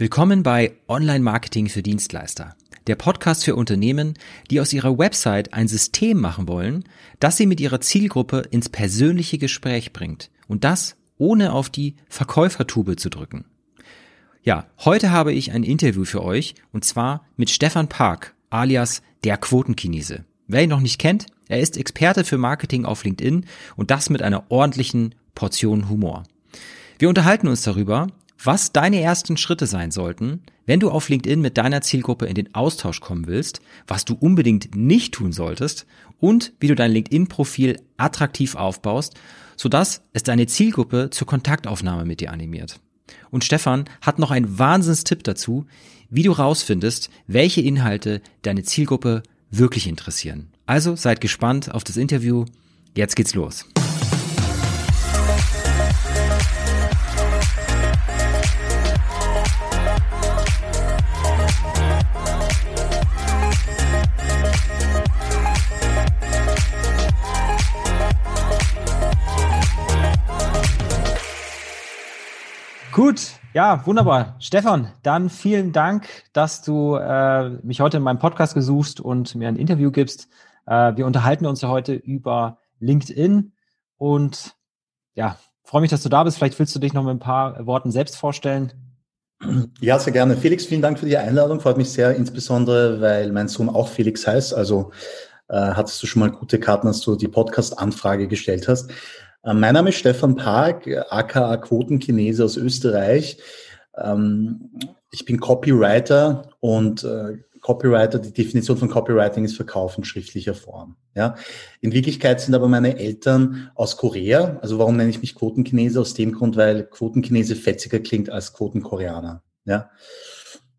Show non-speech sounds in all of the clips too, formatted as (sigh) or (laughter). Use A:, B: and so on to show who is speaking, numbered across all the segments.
A: Willkommen bei Online Marketing für Dienstleister, der Podcast für Unternehmen, die aus ihrer Website ein System machen wollen, das sie mit ihrer Zielgruppe ins persönliche Gespräch bringt und das ohne auf die Verkäufertube zu drücken. Ja, heute habe ich ein Interview für euch und zwar mit Stefan Park alias der Quotenchinese. Wer ihn noch nicht kennt, er ist Experte für Marketing auf LinkedIn und das mit einer ordentlichen Portion Humor. Wir unterhalten uns darüber, was deine ersten Schritte sein sollten, wenn du auf LinkedIn mit deiner Zielgruppe in den Austausch kommen willst, was du unbedingt nicht tun solltest und wie du dein LinkedIn-Profil attraktiv aufbaust, sodass es deine Zielgruppe zur Kontaktaufnahme mit dir animiert. Und Stefan hat noch einen Wahnsinnstipp dazu, wie du rausfindest, welche Inhalte deine Zielgruppe wirklich interessieren. Also seid gespannt auf das Interview. Jetzt geht's los. Gut, ja, wunderbar. Stefan, dann vielen Dank, dass du äh, mich heute in meinem Podcast gesuchst und mir ein Interview gibst. Äh, wir unterhalten uns ja heute über LinkedIn und ja, freue mich, dass du da bist. Vielleicht willst du dich noch mit ein paar Worten selbst vorstellen.
B: Ja, sehr gerne. Felix, vielen Dank für die Einladung. Freut mich sehr, insbesondere, weil mein Sohn auch Felix heißt. Also äh, hattest du schon mal gute Karten, als du die Podcast-Anfrage gestellt hast. Äh, mein Name ist Stefan Park, aka Quotenchinese aus Österreich. Ähm, ich bin Copywriter und äh, Copywriter, die Definition von Copywriting ist Verkauf in schriftlicher Form. Ja. In Wirklichkeit sind aber meine Eltern aus Korea. Also warum nenne ich mich Quotenchinese? Aus dem Grund, weil Quotenchinese fetziger klingt als Quotenkoreaner. Ja.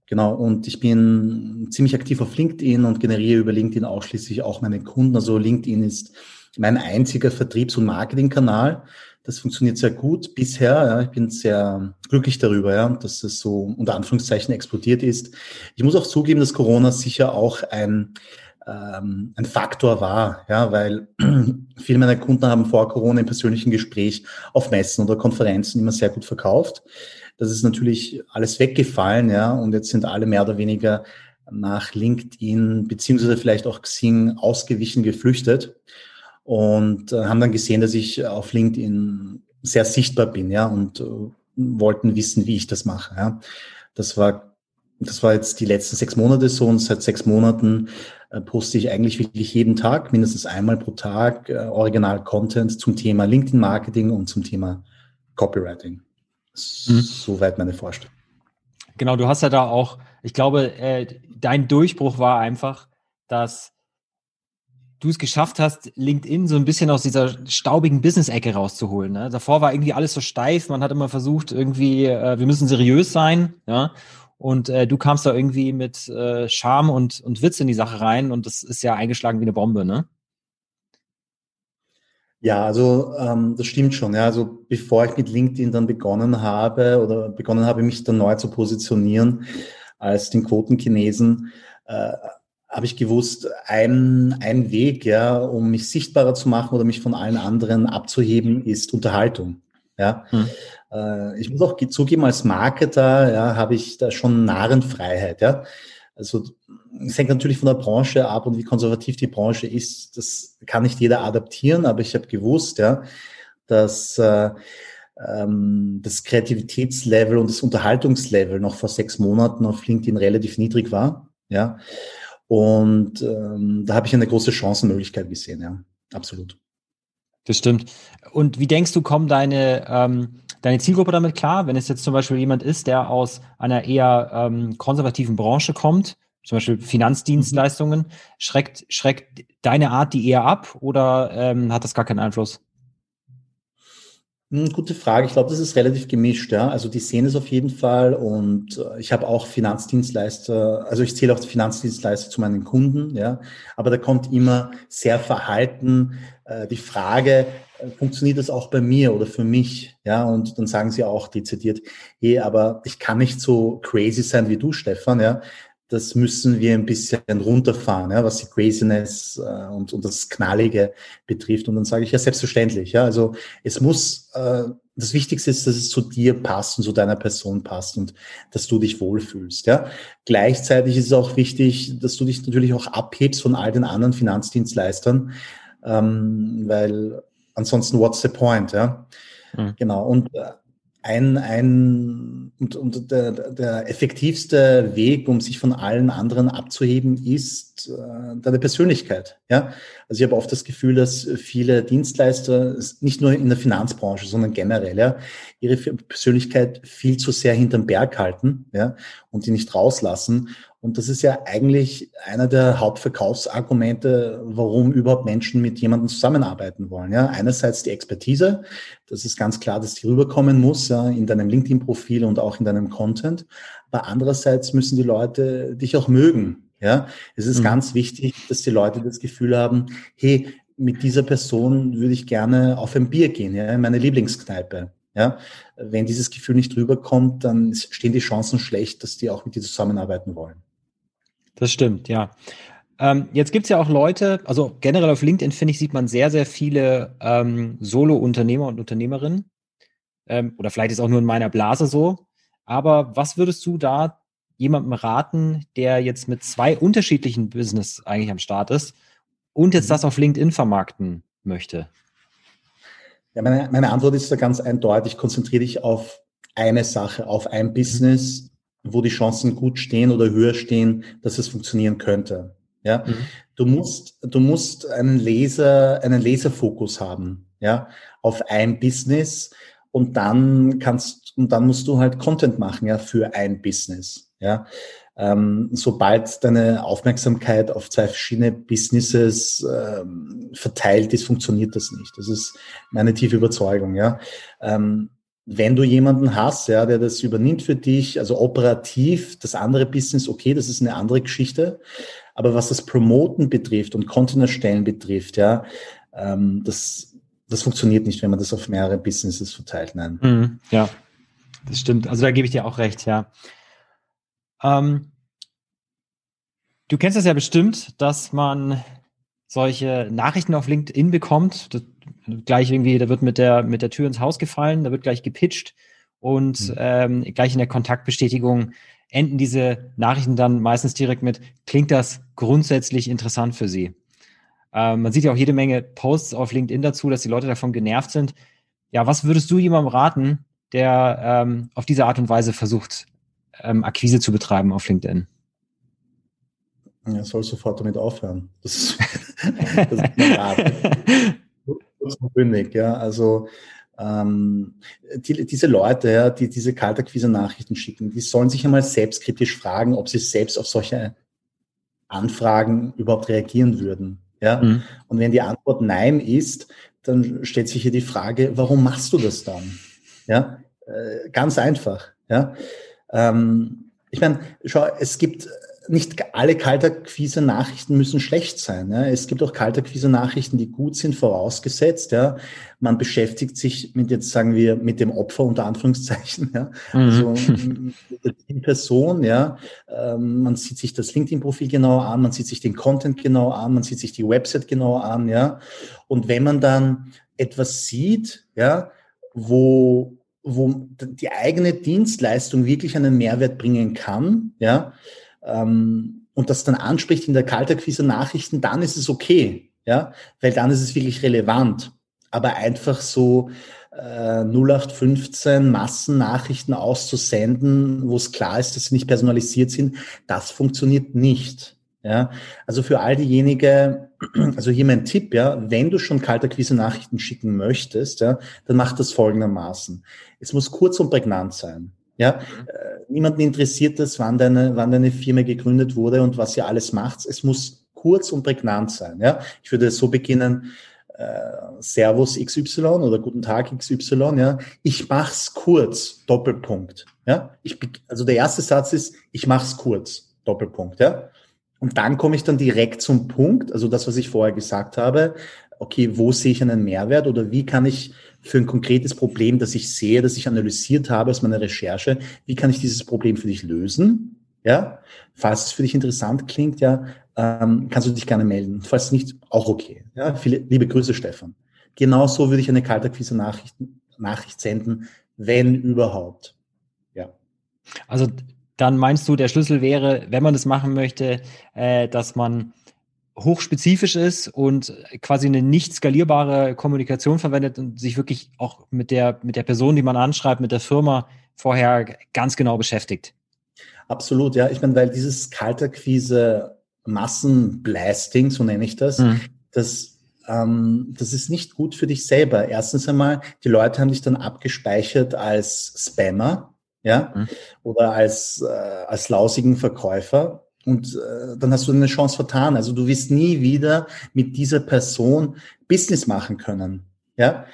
B: Genau, und ich bin ziemlich aktiv auf LinkedIn und generiere über LinkedIn ausschließlich auch meine Kunden. Also LinkedIn ist mein einziger Vertriebs- und Marketingkanal. Das funktioniert sehr gut bisher. Ja. Ich bin sehr glücklich darüber, ja, dass es so unter Anführungszeichen explodiert ist. Ich muss auch zugeben, dass Corona sicher auch ein, ähm, ein Faktor war, ja, weil (clears throat) viele meiner Kunden haben vor Corona im persönlichen Gespräch auf Messen oder Konferenzen immer sehr gut verkauft. Das ist natürlich alles weggefallen, ja, und jetzt sind alle mehr oder weniger nach LinkedIn beziehungsweise vielleicht auch Xing ausgewichen, geflüchtet und äh, haben dann gesehen, dass ich auf LinkedIn sehr sichtbar bin, ja, und äh, wollten wissen, wie ich das mache. Ja. Das war, das war jetzt die letzten sechs Monate so und seit sechs Monaten äh, poste ich eigentlich wirklich jeden Tag, mindestens einmal pro Tag, äh, Original-Content zum Thema LinkedIn-Marketing und zum Thema Copywriting. Mhm. Soweit meine Vorstellung.
A: Genau, du hast ja da auch, ich glaube, äh, dein Durchbruch war einfach, dass du es geschafft hast, LinkedIn so ein bisschen aus dieser staubigen Business-Ecke rauszuholen. Ne? Davor war irgendwie alles so steif, man hat immer versucht, irgendwie, äh, wir müssen seriös sein, ja. Und äh, du kamst da irgendwie mit äh, Charme und, und Witz in die Sache rein und das ist ja eingeschlagen wie eine Bombe, ne?
B: Ja, also ähm, das stimmt schon. Ja, also bevor ich mit LinkedIn dann begonnen habe oder begonnen habe, mich dann neu zu positionieren als den Quotenchinesen, äh, habe ich gewusst, ein, ein Weg, ja, um mich sichtbarer zu machen oder mich von allen anderen abzuheben, ist Unterhaltung. Ja. Hm. Äh, ich muss auch zugeben, als Marketer ja, habe ich da schon Narrenfreiheit. Ja. Also es hängt natürlich von der Branche ab und wie konservativ die Branche ist. Das kann nicht jeder adaptieren, aber ich habe gewusst, ja, dass äh, ähm, das Kreativitätslevel und das Unterhaltungslevel noch vor sechs Monaten auf LinkedIn relativ niedrig war. Ja. Und ähm, da habe ich eine große Chancenmöglichkeit gesehen, ja, absolut.
A: Das stimmt. Und wie denkst du, kommen deine, ähm, deine Zielgruppe damit klar, wenn es jetzt zum Beispiel jemand ist, der aus einer eher ähm, konservativen Branche kommt, zum Beispiel Finanzdienstleistungen, mhm. schreckt, schreckt deine Art die eher ab oder ähm, hat das gar keinen Einfluss?
B: Hm, gute Frage. Ich glaube, das ist relativ gemischt. Ja. Also die sehen es auf jeden Fall und äh, ich habe auch Finanzdienstleister, also ich zähle auch Finanzdienstleister zu meinen Kunden. Ja. Aber da kommt immer sehr verhalten äh, die Frage, äh, funktioniert das auch bei mir oder für mich? Ja, und dann sagen sie auch dezidiert, hey, aber ich kann nicht so crazy sein wie du, Stefan. Ja, das müssen wir ein bisschen runterfahren, ja, was die Craziness äh, und, und das Knallige betrifft. Und dann sage ich ja selbstverständlich, ja, also es muss, äh, das Wichtigste ist, dass es zu dir passt und zu deiner Person passt und dass du dich wohlfühlst. Ja? Gleichzeitig ist es auch wichtig, dass du dich natürlich auch abhebst von all den anderen Finanzdienstleistern, ähm, weil ansonsten what's the point? Ja? Mhm. Genau. Und äh, ein, ein und, und der, der effektivste Weg, um sich von allen anderen abzuheben, ist deine Persönlichkeit. Ja, also ich habe oft das Gefühl, dass viele Dienstleister nicht nur in der Finanzbranche, sondern generell ja ihre Persönlichkeit viel zu sehr hinterm Berg halten, ja, und die nicht rauslassen und das ist ja eigentlich einer der Hauptverkaufsargumente, warum überhaupt Menschen mit jemandem zusammenarbeiten wollen. Ja, einerseits die Expertise. Das ist ganz klar, dass die rüberkommen muss, ja, in deinem LinkedIn-Profil und auch in deinem Content. Aber andererseits müssen die Leute dich auch mögen. Ja, es ist mhm. ganz wichtig, dass die Leute das Gefühl haben, hey, mit dieser Person würde ich gerne auf ein Bier gehen, ja, in meine Lieblingskneipe. Ja, wenn dieses Gefühl nicht rüberkommt, dann stehen die Chancen schlecht, dass die auch mit dir zusammenarbeiten wollen.
A: Das stimmt, ja. Ähm, jetzt gibt es ja auch Leute, also generell auf LinkedIn, finde ich, sieht man sehr, sehr viele ähm, Solo-Unternehmer und Unternehmerinnen. Ähm, oder vielleicht ist auch nur in meiner Blase so. Aber was würdest du da jemandem raten, der jetzt mit zwei unterschiedlichen Business eigentlich am Start ist und jetzt mhm. das auf LinkedIn vermarkten möchte?
B: Ja, meine, meine Antwort ist da ganz eindeutig. Konzentriere dich auf eine Sache, auf ein mhm. Business, wo die Chancen gut stehen oder höher stehen, dass es funktionieren könnte. Ja, mhm. du musst, du musst einen Laser, einen Laserfokus haben, ja, auf ein Business und dann kannst, und dann musst du halt Content machen, ja, für ein Business, ja. Ähm, sobald deine Aufmerksamkeit auf zwei verschiedene Businesses ähm, verteilt ist, funktioniert das nicht. Das ist meine tiefe Überzeugung, ja. Ähm, wenn du jemanden hast, ja, der das übernimmt für dich, also operativ, das andere Business, okay, das ist eine andere Geschichte. Aber was das Promoten betrifft und Content erstellen betrifft, ja, ähm, das, das funktioniert nicht, wenn man das auf mehrere Businesses verteilt. Nein.
A: Mhm, ja, das stimmt. Also da gebe ich dir auch recht, ja. Ähm, du kennst das ja bestimmt, dass man solche Nachrichten auf LinkedIn bekommt. Das, gleich irgendwie, da wird mit der, mit der Tür ins Haus gefallen, da wird gleich gepitcht und mhm. ähm, gleich in der Kontaktbestätigung enden diese Nachrichten dann meistens direkt mit, klingt das grundsätzlich interessant für Sie? Ähm, man sieht ja auch jede Menge Posts auf LinkedIn dazu, dass die Leute davon genervt sind. Ja, was würdest du jemandem raten, der ähm, auf diese Art und Weise versucht, ähm, Akquise zu betreiben auf LinkedIn?
B: Er soll sofort damit aufhören. Das, (laughs) das ist mein Rat. Bündig, ja. Also ähm, die, diese Leute, ja, die diese Kaltakquise-Nachrichten schicken, die sollen sich einmal selbstkritisch fragen, ob sie selbst auf solche Anfragen überhaupt reagieren würden. Ja? Mhm. Und wenn die Antwort Nein ist, dann stellt sich hier die Frage, warum machst du das dann? Ja, äh, ganz einfach. Ja, ähm, ich meine, schau, es gibt nicht alle Kaltakquise-Nachrichten müssen schlecht sein. Ja. Es gibt auch Kaltakquise-Nachrichten, die gut sind, vorausgesetzt. Ja. Man beschäftigt sich mit, jetzt sagen wir, mit dem Opfer unter Anführungszeichen. Ja. Mhm. Also mit der Person. Ja. Ähm, man sieht sich das LinkedIn-Profil genauer an, man sieht sich den Content genauer an, man sieht sich die Website genauer an. Ja. Und wenn man dann etwas sieht, ja, wo wo die eigene Dienstleistung wirklich einen Mehrwert bringen kann, ja, ähm, und das dann anspricht in der Kaltakquise Nachrichten, dann ist es okay, ja, weil dann ist es wirklich relevant. Aber einfach so äh, 0815 Massennachrichten auszusenden, wo es klar ist, dass sie nicht personalisiert sind, das funktioniert nicht. Ja, also für all diejenigen, (clears throat) also hier mein Tipp, ja, wenn du schon kaltakquise Nachrichten schicken möchtest, ja, dann mach das folgendermaßen. Es muss kurz und prägnant sein. Ja, mhm. äh, niemanden interessiert das, wann deine, wann deine Firma gegründet wurde und was ihr alles macht. Es muss kurz und prägnant sein. Ja, ich würde so beginnen. Äh, Servus XY oder Guten Tag XY. Ja, ich mach's kurz. Doppelpunkt. Ja, ich, also der erste Satz ist, ich mach's kurz. Doppelpunkt. Ja, und dann komme ich dann direkt zum Punkt. Also das, was ich vorher gesagt habe. Okay, wo sehe ich einen Mehrwert oder wie kann ich für ein konkretes Problem, das ich sehe, das ich analysiert habe aus meiner Recherche, wie kann ich dieses Problem für dich lösen? Ja, falls es für dich interessant klingt, ja, ähm, kannst du dich gerne melden. Falls nicht, auch okay. Ja, viele, liebe Grüße, Stefan. Genauso würde ich eine Kaltakquise Nachricht, Nachricht senden, wenn überhaupt. Ja.
A: Also dann meinst du, der Schlüssel wäre, wenn man das machen möchte, äh, dass man hochspezifisch ist und quasi eine nicht skalierbare Kommunikation verwendet und sich wirklich auch mit der, mit der Person, die man anschreibt, mit der Firma vorher ganz genau beschäftigt.
B: Absolut, ja. Ich meine, weil dieses Kalterquise Massenblasting, so nenne ich das, mhm. das, ähm, das ist nicht gut für dich selber. Erstens einmal, die Leute haben dich dann abgespeichert als Spammer, ja, mhm. oder als, äh, als lausigen Verkäufer. Und äh, dann hast du eine Chance vertan. Also du wirst nie wieder mit dieser Person Business machen können. Ja,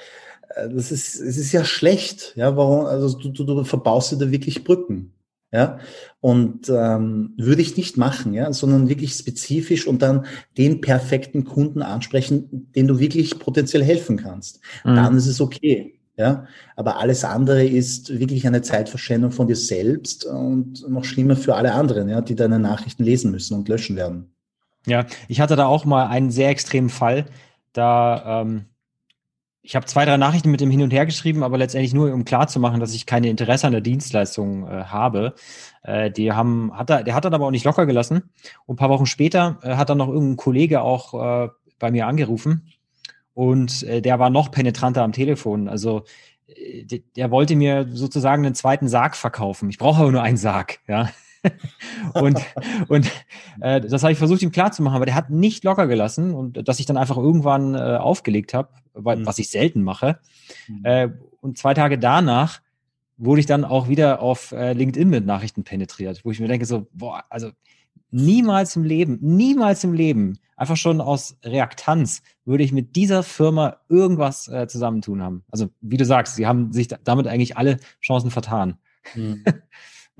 B: äh, das ist, es ist ja schlecht. Ja, warum? Also du, du, du verbaust dir da wirklich Brücken. Ja, und ähm, würde ich nicht machen, ja, sondern wirklich spezifisch und dann den perfekten Kunden ansprechen, den du wirklich potenziell helfen kannst. Mhm. Dann ist es okay. Ja, aber alles andere ist wirklich eine Zeitverschwendung von dir selbst und noch schlimmer für alle anderen, ja, die deine Nachrichten lesen müssen und löschen werden.
A: Ja, ich hatte da auch mal einen sehr extremen Fall. Da ähm, ich habe zwei, drei Nachrichten mit dem hin und her geschrieben, aber letztendlich nur, um klarzumachen, dass ich keine Interesse an der Dienstleistung äh, habe. Äh, die haben, hat er, der hat dann aber auch nicht locker gelassen. Und ein paar Wochen später äh, hat dann noch irgendein Kollege auch äh, bei mir angerufen und äh, der war noch penetranter am Telefon. Also äh, der, der wollte mir sozusagen einen zweiten Sarg verkaufen. Ich brauche aber nur einen Sarg, ja. (laughs) und (laughs) und äh, das habe ich versucht, ihm klarzumachen, aber der hat nicht locker gelassen und dass ich dann einfach irgendwann äh, aufgelegt habe, mhm. was ich selten mache. Mhm. Äh, und zwei Tage danach wurde ich dann auch wieder auf äh, LinkedIn mit Nachrichten penetriert, wo ich mir denke so, boah, also niemals im Leben, niemals im Leben, einfach schon aus Reaktanz würde ich mit dieser Firma irgendwas äh, zusammentun haben. Also wie du sagst, sie haben sich damit eigentlich alle Chancen vertan. Mhm. (laughs)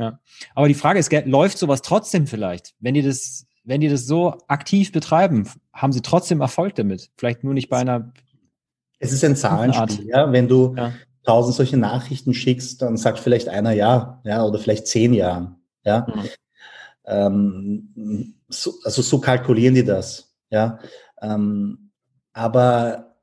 A: Ja. Aber die Frage ist, läuft sowas trotzdem vielleicht? Wenn die das, wenn die das so aktiv betreiben, haben sie trotzdem Erfolg damit? Vielleicht nur nicht bei einer.
B: Es ist ein Zahlenspiel, ja. Wenn du ja. tausend solche Nachrichten schickst, dann sagt vielleicht einer ja, ja, oder vielleicht zehn ja, ja. Mhm. Ähm, so, also so kalkulieren die das, ja. Ähm, aber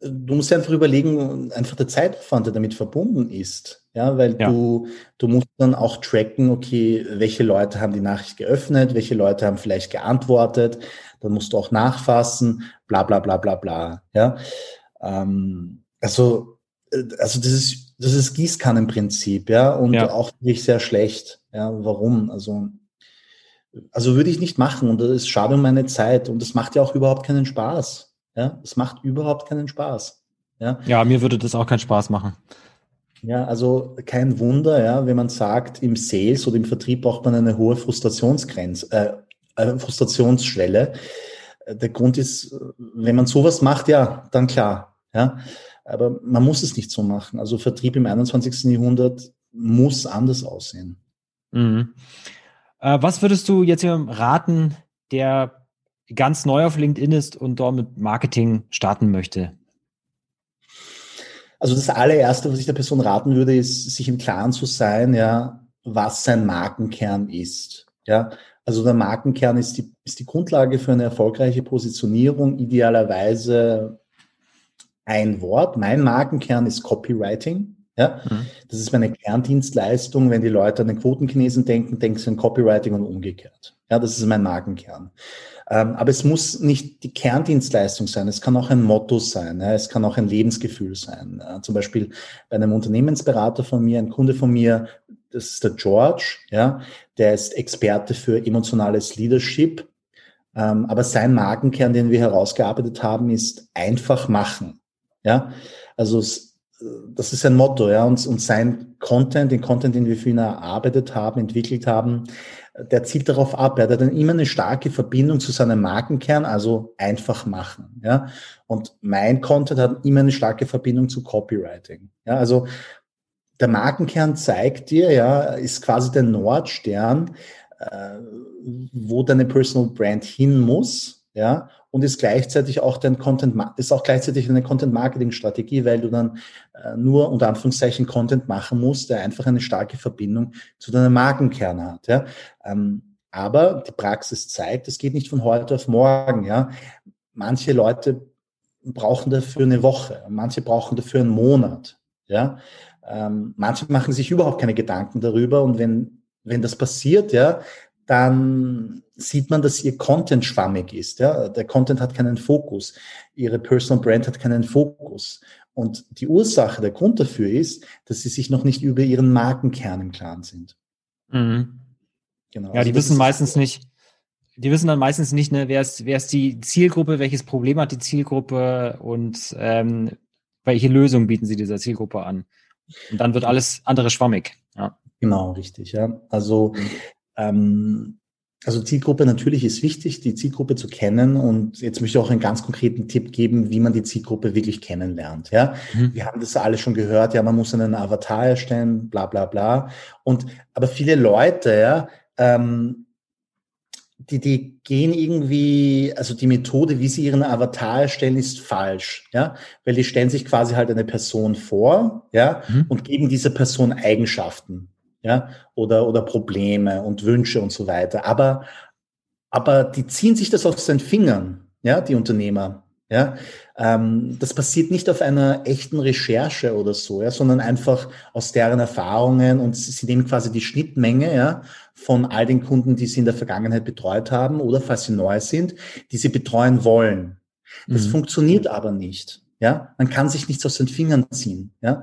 B: du musst dir einfach überlegen, einfach der Zeitaufwand, der damit verbunden ist. Ja, weil ja. du, du musst dann auch tracken, okay, welche Leute haben die Nachricht geöffnet, welche Leute haben vielleicht geantwortet, dann musst du auch nachfassen, bla bla bla bla bla. Ja. Ähm, also, äh, also das ist, das ist Gießkannenprinzip, ja, und ja. auch wirklich sehr schlecht. Ja, warum? Also, also würde ich nicht machen und das ist schade um meine Zeit und das macht ja auch überhaupt keinen Spaß. Ja, es macht überhaupt keinen Spaß.
A: Ja, ja mir würde das auch keinen Spaß machen.
B: Ja, also kein Wunder, ja, wenn man sagt, im Sales oder im Vertrieb braucht man eine hohe Frustrationsgrenze, äh, äh, Frustrationsschwelle. Der Grund ist, wenn man sowas macht, ja, dann klar, ja. Aber man muss es nicht so machen. Also Vertrieb im 21. Jahrhundert muss anders aussehen.
A: Mhm. Äh, was würdest du jetzt raten, der ganz neu auf LinkedIn ist und dort mit Marketing starten möchte?
B: Also das allererste, was ich der Person raten würde, ist, sich im Klaren zu sein, ja, was sein Markenkern ist. Ja, also der Markenkern ist die, ist die Grundlage für eine erfolgreiche Positionierung, idealerweise ein Wort. Mein Markenkern ist Copywriting. Ja, mhm. das ist meine Kerndienstleistung. Wenn die Leute an den Quotenchinesen denken, denken sie an Copywriting und umgekehrt. Ja, das ist mein Markenkern. Ähm, aber es muss nicht die Kerndienstleistung sein. Es kann auch ein Motto sein. Es kann auch ein Lebensgefühl sein. Zum Beispiel bei einem Unternehmensberater von mir, ein Kunde von mir, das ist der George, ja, der ist Experte für emotionales Leadership. Ähm, aber sein Markenkern, den wir herausgearbeitet haben, ist einfach machen. Ja, also das ist ein Motto, ja, und, und sein Content, den Content, den wir für ihn erarbeitet haben, entwickelt haben, der zielt darauf ab. Er hat dann immer eine starke Verbindung zu seinem Markenkern, also einfach machen. Ja? Und mein Content hat immer eine starke Verbindung zu Copywriting. Ja? Also der Markenkern zeigt dir, ja, ist quasi der Nordstern, äh, wo deine Personal Brand hin muss, ja, und ist gleichzeitig auch dein Content, ist auch gleichzeitig eine Content-Marketing-Strategie, weil du dann nur unter Anführungszeichen Content machen musst, der einfach eine starke Verbindung zu deinem Markenkern hat. Ja. Ähm, aber die Praxis zeigt, es geht nicht von heute auf morgen. Ja. Manche Leute brauchen dafür eine Woche, manche brauchen dafür einen Monat. Ja, ähm, manche machen sich überhaupt keine Gedanken darüber und wenn wenn das passiert, ja, dann sieht man, dass ihr Content schwammig ist. Ja? Der Content hat keinen Fokus. Ihre Personal Brand hat keinen Fokus. Und die Ursache, der Grund dafür ist, dass sie sich noch nicht über ihren Markenkern im Klaren sind.
A: Mhm. Genau. Ja, also die wissen meistens nicht, die wissen dann meistens nicht, ne, wer ist, wer ist die Zielgruppe, welches Problem hat die Zielgruppe und ähm, welche Lösung bieten sie dieser Zielgruppe an. Und dann wird alles andere schwammig. Ja.
B: Genau, richtig. Ja. Also ähm, also Zielgruppe natürlich ist wichtig, die Zielgruppe zu kennen. Und jetzt möchte ich auch einen ganz konkreten Tipp geben, wie man die Zielgruppe wirklich kennenlernt. Ja, mhm. wir haben das alle schon gehört. Ja, man muss einen Avatar erstellen, bla bla bla. Und aber viele Leute, ja, ähm, die, die gehen irgendwie, also die Methode, wie sie ihren Avatar erstellen, ist falsch, ja, weil die stellen sich quasi halt eine Person vor, ja, mhm. und geben dieser Person Eigenschaften ja, oder, oder Probleme und Wünsche und so weiter. Aber, aber die ziehen sich das aus den Fingern, ja, die Unternehmer. Ja, ähm, das passiert nicht auf einer echten Recherche oder so, ja, sondern einfach aus deren Erfahrungen und sie, nehmen quasi die Schnittmenge ja, von all den Kunden, die sie in der Vergangenheit betreut haben oder falls sie neu sind, die sie betreuen wollen. Das mhm. funktioniert aber nicht. Ja, man kann sich nichts aus den Fingern ziehen. Ja,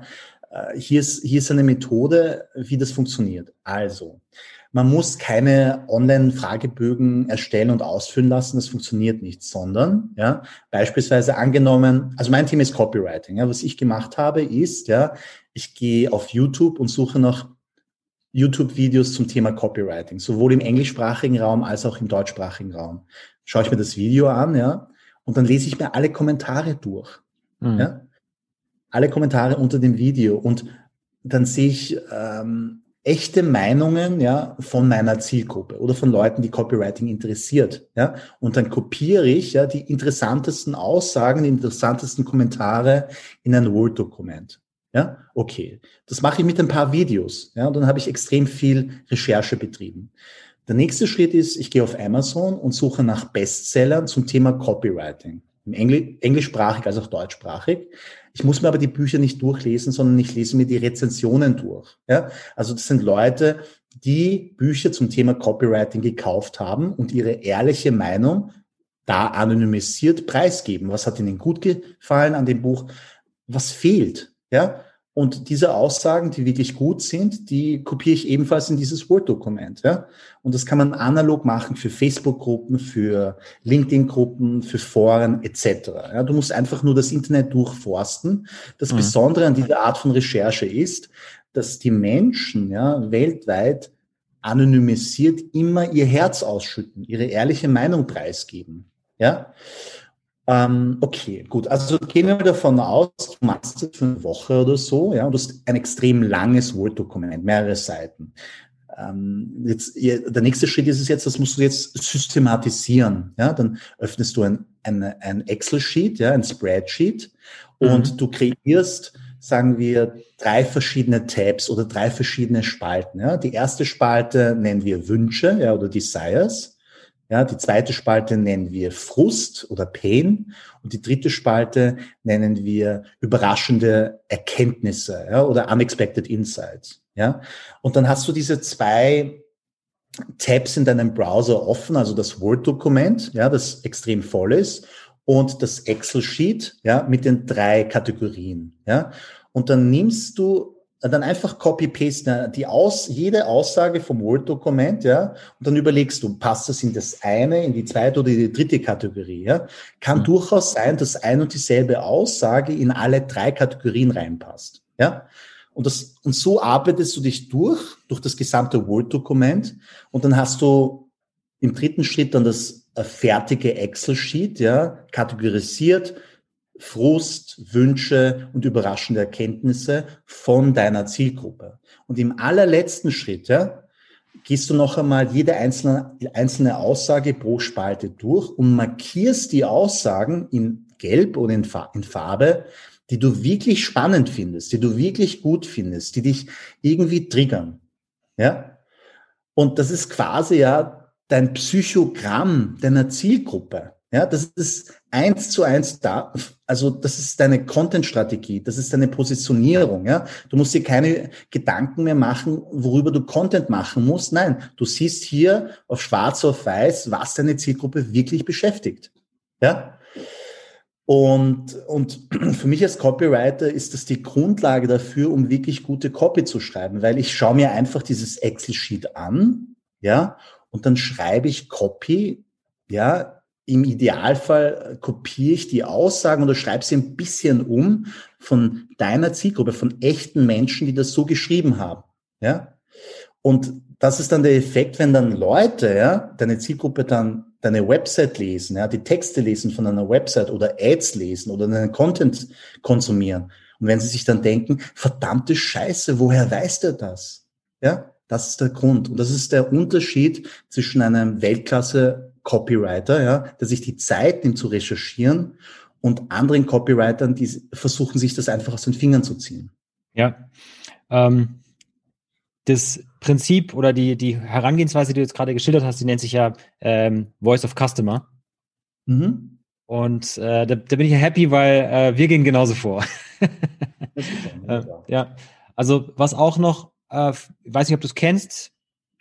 B: hier ist, hier ist eine Methode, wie das funktioniert. Also, man muss keine Online-Fragebögen erstellen und ausfüllen lassen, das funktioniert nicht, sondern, ja, beispielsweise angenommen, also mein Thema ist Copywriting. Ja, was ich gemacht habe, ist, ja, ich gehe auf YouTube und suche nach YouTube-Videos zum Thema Copywriting, sowohl im englischsprachigen Raum als auch im deutschsprachigen Raum. Schaue ich mir das Video an, ja, und dann lese ich mir alle Kommentare durch. Mhm. Ja, alle Kommentare unter dem Video und dann sehe ich ähm, echte Meinungen ja von meiner Zielgruppe oder von Leuten, die Copywriting interessiert, ja und dann kopiere ich ja die interessantesten Aussagen, die interessantesten Kommentare in ein Word-Dokument. Ja, okay. Das mache ich mit ein paar Videos. Ja, und dann habe ich extrem viel Recherche betrieben. Der nächste Schritt ist, ich gehe auf Amazon und suche nach Bestsellern zum Thema Copywriting. Im Engl englischsprachig als auch deutschsprachig. Ich muss mir aber die Bücher nicht durchlesen, sondern ich lese mir die Rezensionen durch. Ja? Also das sind Leute, die Bücher zum Thema Copywriting gekauft haben und ihre ehrliche Meinung da anonymisiert preisgeben. Was hat ihnen gut gefallen an dem Buch? Was fehlt? Ja? Und diese Aussagen, die wirklich gut sind, die kopiere ich ebenfalls in dieses Word-Dokument. Ja? Und das kann man analog machen für Facebook-Gruppen, für LinkedIn-Gruppen, für Foren etc. Ja? Du musst einfach nur das Internet durchforsten. Das mhm. Besondere an dieser Art von Recherche ist, dass die Menschen ja, weltweit anonymisiert immer ihr Herz ausschütten, ihre ehrliche Meinung preisgeben. Ja? Ähm, okay, gut. Also gehen wir davon aus, du machst es für eine Woche oder so, ja, und du hast ein extrem langes Word-Dokument, mehrere Seiten. Ähm, jetzt, der nächste Schritt ist es jetzt, das musst du jetzt systematisieren. Ja, dann öffnest du ein, ein, ein Excel-Sheet, ja, ein Spreadsheet, und mhm. du kreierst, sagen wir, drei verschiedene Tabs oder drei verschiedene Spalten. Ja. Die erste Spalte nennen wir Wünsche, ja, oder Desires. Ja, die zweite Spalte nennen wir Frust oder Pain und die dritte Spalte nennen wir überraschende Erkenntnisse ja, oder unexpected insights. Ja, und dann hast du diese zwei Tabs in deinem Browser offen, also das Word-Dokument, ja, das extrem voll ist und das Excel-Sheet, ja, mit den drei Kategorien, ja. Und dann nimmst du dann einfach copy-paste die aus, jede Aussage vom Word-Dokument, ja, und dann überlegst du, passt das in das eine, in die zweite oder in die dritte Kategorie, ja. Kann mhm. durchaus sein, dass ein und dieselbe Aussage in alle drei Kategorien reinpasst, ja. Und das, und so arbeitest du dich durch, durch das gesamte Word-Dokument und dann hast du im dritten Schritt dann das äh, fertige Excel-Sheet, ja, kategorisiert, Frust, Wünsche und überraschende Erkenntnisse von deiner Zielgruppe. Und im allerletzten Schritt ja, gehst du noch einmal jede einzelne, einzelne Aussage pro Spalte durch und markierst die Aussagen in Gelb oder in, in Farbe, die du wirklich spannend findest, die du wirklich gut findest, die dich irgendwie triggern. Ja? Und das ist quasi ja dein Psychogramm deiner Zielgruppe. Ja, das ist eins zu eins da, also das ist deine Content-Strategie, das ist deine Positionierung, ja. Du musst dir keine Gedanken mehr machen, worüber du Content machen musst. Nein, du siehst hier auf schwarz auf weiß, was deine Zielgruppe wirklich beschäftigt, ja. Und, und (clears throat) für mich als Copywriter ist das die Grundlage dafür, um wirklich gute Copy zu schreiben, weil ich schaue mir einfach dieses Excel-Sheet an, ja, und dann schreibe ich Copy, ja, im Idealfall äh, kopiere ich die Aussagen oder schreibe sie ein bisschen um von deiner Zielgruppe, von echten Menschen, die das so geschrieben haben. Ja? Und das ist dann der Effekt, wenn dann Leute, ja, deine Zielgruppe dann deine Website lesen, ja, die Texte lesen von einer Website oder Ads lesen oder deinen Content konsumieren. Und wenn sie sich dann denken, verdammte Scheiße, woher weiß der das? Ja, das ist der Grund. Und das ist der Unterschied zwischen einem Weltklasse Copywriter, ja, der sich die Zeit nimmt zu recherchieren und anderen Copywritern, die versuchen, sich das einfach aus den Fingern zu ziehen.
A: Ja. Ähm, das Prinzip oder die, die Herangehensweise, die du jetzt gerade geschildert hast, die nennt sich ja ähm, Voice of Customer. Mhm. Und äh, da, da, bin ich ja happy, weil äh, wir gehen genauso vor. (laughs) äh, ja, also was auch noch, äh, weiß nicht, ob du es kennst,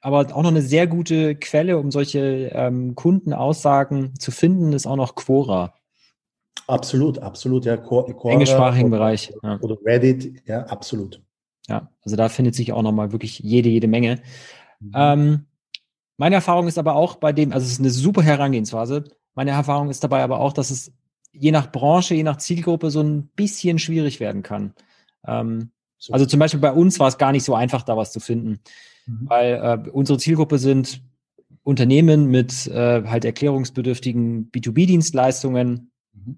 A: aber auch noch eine sehr gute Quelle, um solche ähm, Kundenaussagen zu finden, ist auch noch Quora.
B: Absolut, absolut, ja.
A: Quora, Englischsprachigen oder, Bereich.
B: Ja. Oder Reddit, ja, absolut.
A: Ja, also da findet sich auch nochmal wirklich jede, jede Menge. Mhm. Ähm, meine Erfahrung ist aber auch bei dem, also es ist eine super Herangehensweise. Meine Erfahrung ist dabei aber auch, dass es je nach Branche, je nach Zielgruppe so ein bisschen schwierig werden kann. Ähm, so. Also zum Beispiel bei uns war es gar nicht so einfach, da was zu finden. Mhm. Weil äh, unsere Zielgruppe sind Unternehmen mit äh, halt erklärungsbedürftigen B2B-Dienstleistungen mhm.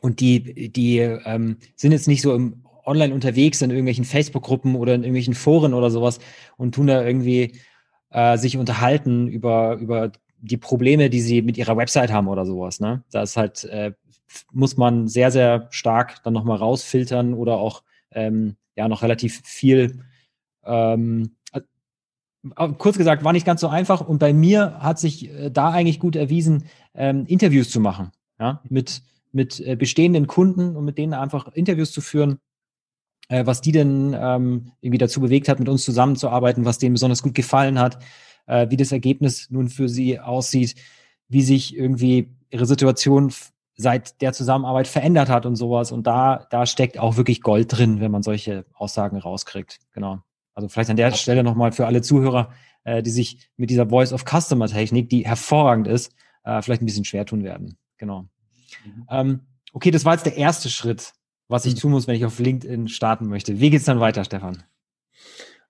A: und die, die ähm, sind jetzt nicht so im online unterwegs in irgendwelchen Facebook-Gruppen oder in irgendwelchen Foren oder sowas und tun da irgendwie äh, sich unterhalten über, über die Probleme, die sie mit ihrer Website haben oder sowas. Ne? Da ist halt, äh, muss man sehr, sehr stark dann nochmal rausfiltern oder auch ähm, ja noch relativ viel ähm, kurz gesagt, war nicht ganz so einfach. Und bei mir hat sich äh, da eigentlich gut erwiesen, ähm, Interviews zu machen, ja, mit, mit äh, bestehenden Kunden und mit denen einfach Interviews zu führen, äh, was die denn ähm, irgendwie dazu bewegt hat, mit uns zusammenzuarbeiten, was denen besonders gut gefallen hat, äh, wie das Ergebnis nun für sie aussieht, wie sich irgendwie ihre Situation seit der Zusammenarbeit verändert hat und sowas. Und da, da steckt auch wirklich Gold drin, wenn man solche Aussagen rauskriegt. Genau. Also vielleicht an der Stelle nochmal für alle Zuhörer, äh, die sich mit dieser Voice of Customer Technik, die hervorragend ist, äh, vielleicht ein bisschen schwer tun werden. Genau. Mhm. Ähm, okay, das war jetzt der erste Schritt, was ich mhm. tun muss, wenn ich auf LinkedIn starten möchte. Wie geht's dann weiter, Stefan?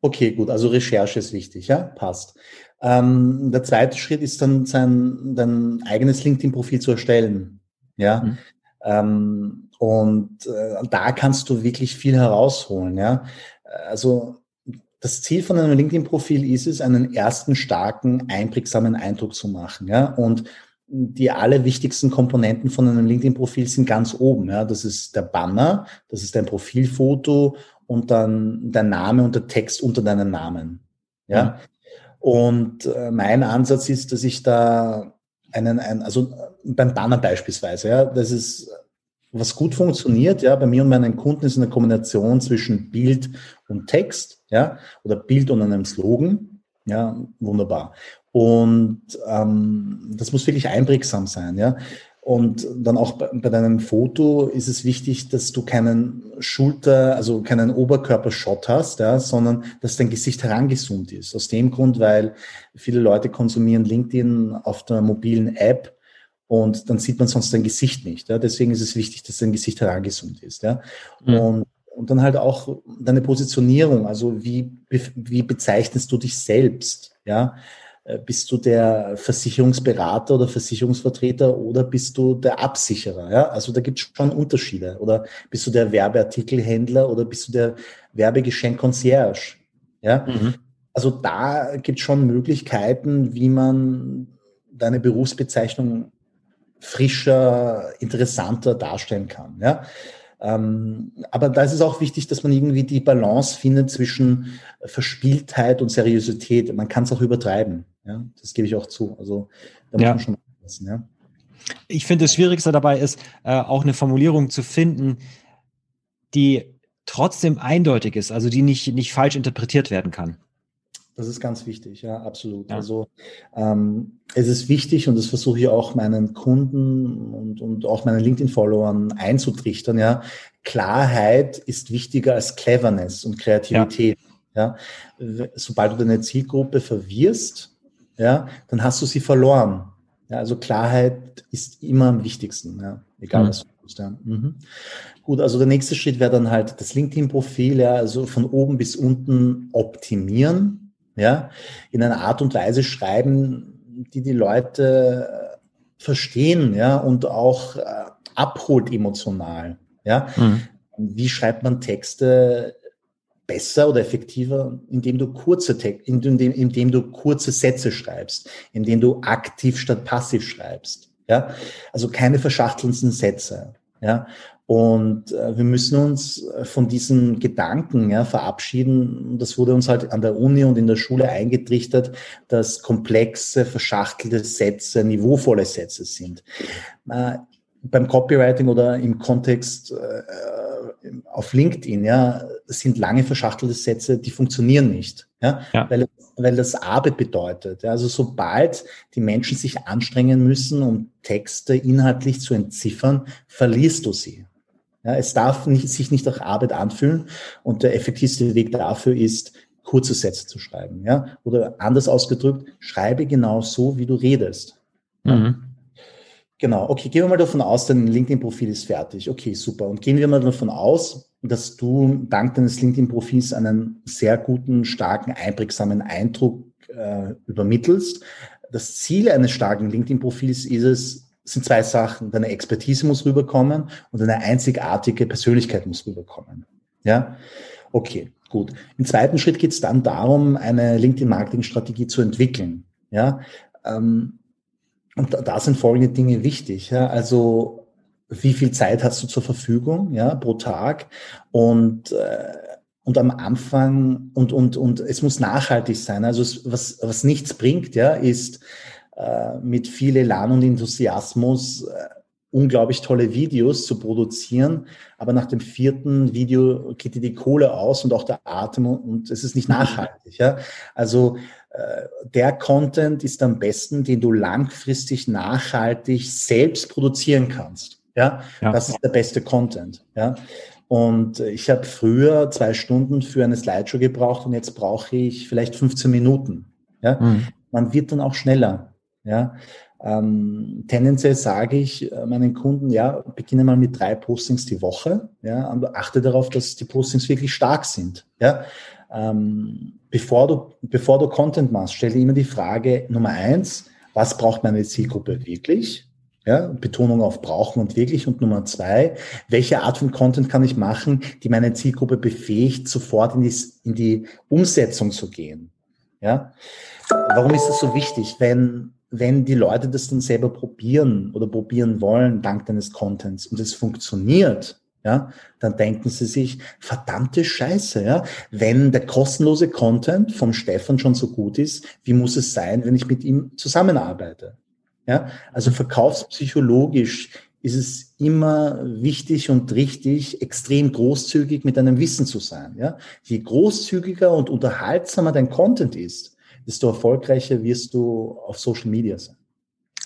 B: Okay, gut. Also Recherche ist wichtig, ja, passt. Ähm, der zweite Schritt ist dann sein dein eigenes LinkedIn-Profil zu erstellen, ja. Mhm. Ähm, und äh, da kannst du wirklich viel herausholen, ja. Also das Ziel von einem LinkedIn-Profil ist es, einen ersten starken, einprägsamen Eindruck zu machen. Ja? Und die alle wichtigsten Komponenten von einem LinkedIn-Profil sind ganz oben. Ja? Das ist der Banner, das ist dein Profilfoto und dann dein Name und der Text unter deinem Namen. Ja. Mhm. Und äh, mein Ansatz ist, dass ich da einen, ein, also beim Banner beispielsweise, ja, das ist was gut funktioniert, ja, bei mir und meinen Kunden ist eine Kombination zwischen Bild und Text, ja, oder Bild und einem Slogan, ja, wunderbar. Und ähm, das muss wirklich einprägsam sein, ja. Und dann auch bei, bei deinem Foto ist es wichtig, dass du keinen Schulter, also keinen Oberkörpershot hast, ja, sondern dass dein Gesicht herangezoomt ist. Aus dem Grund, weil viele Leute konsumieren LinkedIn auf der mobilen App und dann sieht man sonst dein Gesicht nicht. Ja? Deswegen ist es wichtig, dass dein Gesicht herangesund ist. Ja? Mhm. Und, und dann halt auch deine Positionierung, also wie, wie bezeichnest du dich selbst? Ja? Äh, bist du der Versicherungsberater oder Versicherungsvertreter oder bist du der Absicherer? Ja? Also da gibt es schon Unterschiede. Oder bist du der Werbeartikelhändler oder bist du der Werbegeschenk-Concierge? Ja? Mhm. Also da gibt es schon Möglichkeiten, wie man deine Berufsbezeichnung frischer, interessanter darstellen kann. Ja? Ähm, aber da ist es auch wichtig, dass man irgendwie die Balance findet zwischen Verspieltheit und Seriosität. Man kann es auch übertreiben. Ja? Das gebe ich auch zu. Also da muss ja. man schon aufpassen. Ja?
A: Ich finde, das Schwierigste dabei ist, äh, auch eine Formulierung zu finden, die trotzdem eindeutig ist, also die nicht, nicht falsch interpretiert werden kann.
B: Das ist ganz wichtig, ja, absolut. Ja. Also ähm, es ist wichtig und das versuche ich auch meinen Kunden und, und auch meinen LinkedIn-Followern einzutrichtern, ja. Klarheit ist wichtiger als Cleverness und Kreativität. Ja. ja. Sobald du deine Zielgruppe verwirrst, ja, dann hast du sie verloren. Ja, also Klarheit ist immer am wichtigsten, ja, egal mhm. was du tust. Ja. Mhm. Gut, also der nächste Schritt wäre dann halt das LinkedIn-Profil, ja, also von oben bis unten optimieren, ja, in einer Art und Weise schreiben, die die Leute äh, verstehen, ja, und auch äh, abholt emotional, ja. Mhm. Wie schreibt man Texte besser oder effektiver, indem du kurze Text, indem, indem du kurze Sätze schreibst, indem du aktiv statt passiv schreibst, ja. Also keine verschachtelnden Sätze, ja. Und äh, wir müssen uns äh, von diesen Gedanken ja, verabschieden. Das wurde uns halt an der Uni und in der Schule eingetrichtert, dass komplexe, verschachtelte Sätze niveauvolle Sätze sind. Äh, beim Copywriting oder im Kontext äh, auf LinkedIn, ja, sind lange verschachtelte Sätze, die funktionieren nicht, ja, ja. Weil, weil das Arbeit bedeutet. Ja. Also sobald die Menschen sich anstrengen müssen, um Texte inhaltlich zu entziffern, verlierst du sie. Ja, es darf nicht, sich nicht nach Arbeit anfühlen und der effektivste Weg dafür ist, kurze Sätze zu schreiben. Ja? Oder anders ausgedrückt, schreibe genau so, wie du redest. Mhm. Genau, okay, gehen wir mal davon aus, dein LinkedIn-Profil ist fertig. Okay, super. Und gehen wir mal davon aus, dass du dank deines LinkedIn-Profils einen sehr guten, starken, einprägsamen Eindruck äh, übermittelst. Das Ziel eines starken LinkedIn-Profils ist es, sind zwei Sachen. Deine Expertise muss rüberkommen und eine einzigartige Persönlichkeit muss rüberkommen. Ja, okay, gut. Im zweiten Schritt geht es dann darum, eine LinkedIn-Marketing-Strategie zu entwickeln. Ja, ähm, und da, sind folgende Dinge wichtig. Ja, also wie viel Zeit hast du zur Verfügung, ja, pro Tag und äh, und am Anfang und und und es muss nachhaltig sein. Also es, was was nichts bringt, ja, ist mit viel Elan und Enthusiasmus äh, unglaublich tolle Videos zu produzieren, aber nach dem vierten Video geht dir die Kohle aus und auch der Atem und es ist nicht nachhaltig. Ja? Also äh, der Content ist am besten, den du langfristig nachhaltig selbst produzieren kannst. Ja, ja. das ist der beste Content. Ja, und ich habe früher zwei Stunden für eine Slideshow gebraucht und jetzt brauche ich vielleicht 15 Minuten. Ja, mhm. man wird dann auch schneller. Ja, ähm, tendenziell sage ich äh, meinen Kunden, ja, beginne mal mit drei Postings die Woche, ja, und achte darauf, dass die Postings wirklich stark sind, ja. Ähm, bevor du, bevor du Content machst, stelle immer die Frage Nummer eins, was braucht meine Zielgruppe wirklich? Ja, Betonung auf brauchen und wirklich. Und Nummer zwei, welche Art von Content kann ich machen, die meine Zielgruppe befähigt, sofort in die, in die Umsetzung zu gehen? Ja, warum ist das so wichtig? Wenn wenn die Leute das dann selber probieren oder probieren wollen, dank deines Contents, und es funktioniert, ja, dann denken sie sich, verdammte Scheiße, ja, wenn der kostenlose Content vom Stefan schon so gut ist, wie muss es sein, wenn ich mit ihm zusammenarbeite? Ja, also verkaufspsychologisch ist es immer wichtig und richtig, extrem großzügig mit deinem Wissen zu sein. Ja? Je großzügiger und unterhaltsamer dein Content ist, desto erfolgreicher wirst du auf Social Media sein.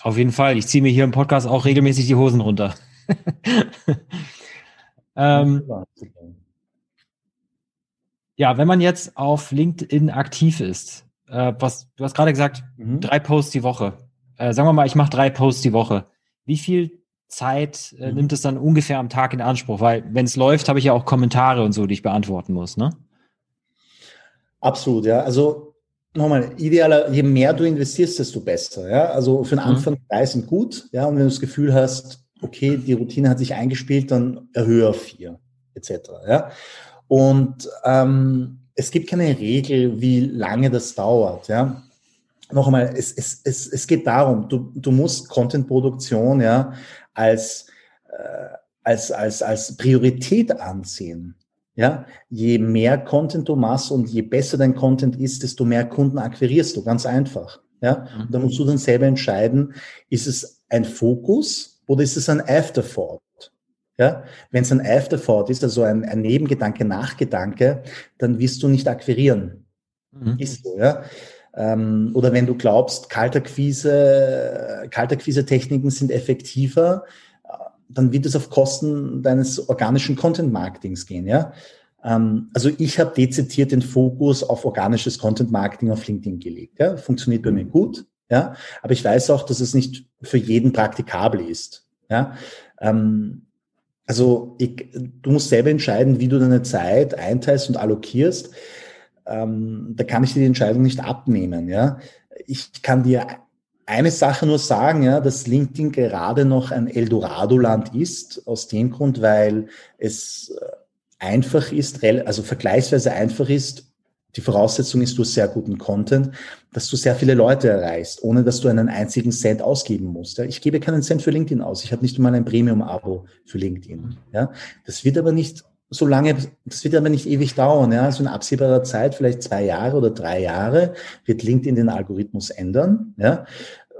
A: Auf jeden Fall. Ich ziehe mir hier im Podcast auch regelmäßig die Hosen runter. (laughs) ähm, ja, wenn man jetzt auf LinkedIn aktiv ist, äh, was du hast gerade gesagt, mhm. drei Posts die Woche. Äh, sagen wir mal, ich mache drei Posts die Woche. Wie viel Zeit äh, mhm. nimmt es dann ungefähr am Tag in Anspruch? Weil wenn es läuft, habe ich ja auch Kommentare und so, die ich beantworten muss, ne?
B: Absolut, ja. Also nochmal, idealer, je mehr du investierst, desto besser. Ja? Also für den mhm. Anfang drei sind gut, ja, und wenn du das Gefühl hast, okay, die Routine hat sich eingespielt, dann erhöhe auf vier, etc. Ja? Und ähm, es gibt keine Regel, wie lange das dauert. Ja? Noch einmal, es, es, es, es geht darum, du, du musst Content-Produktion ja, als, äh, als, als, als Priorität ansehen. Ja, je mehr Content du machst und je besser dein Content ist, desto mehr Kunden akquirierst du, ganz einfach. Ja, mhm. da musst du dann selber entscheiden, ist es ein Fokus oder ist es ein Afterthought? Ja, wenn es ein Afterthought ist, also ein, ein Nebengedanke, Nachgedanke, dann wirst du nicht akquirieren. Mhm. Ist so, ja. Ähm, oder wenn du glaubst, Kalterquise, Kalterquise-Techniken sind effektiver, dann wird es auf Kosten deines organischen Content-Marketings gehen, ja. Ähm, also ich habe dezidiert den Fokus auf organisches Content-Marketing auf LinkedIn gelegt. Ja. Funktioniert bei mir gut, ja. Aber ich weiß auch, dass es nicht für jeden praktikabel ist, ja. Ähm, also ich, du musst selber entscheiden, wie du deine Zeit einteilst und allokierst. Ähm, da kann ich dir die Entscheidung nicht abnehmen. Ja, ich kann dir eine Sache nur sagen, ja, dass LinkedIn gerade noch ein Eldorado-Land ist, aus dem Grund, weil es äh, einfach ist, also vergleichsweise einfach ist, die Voraussetzung ist, du hast sehr guten Content, dass du sehr viele Leute erreichst, ohne dass du einen einzigen Cent ausgeben musst. Ja. Ich gebe keinen Cent für LinkedIn aus. Ich habe nicht mal ein Premium-Abo für LinkedIn. Ja. Das wird aber nicht so lange, das wird aber nicht ewig dauern. Ja. Also in absehbarer Zeit, vielleicht zwei Jahre oder drei Jahre, wird LinkedIn den Algorithmus ändern. Ja.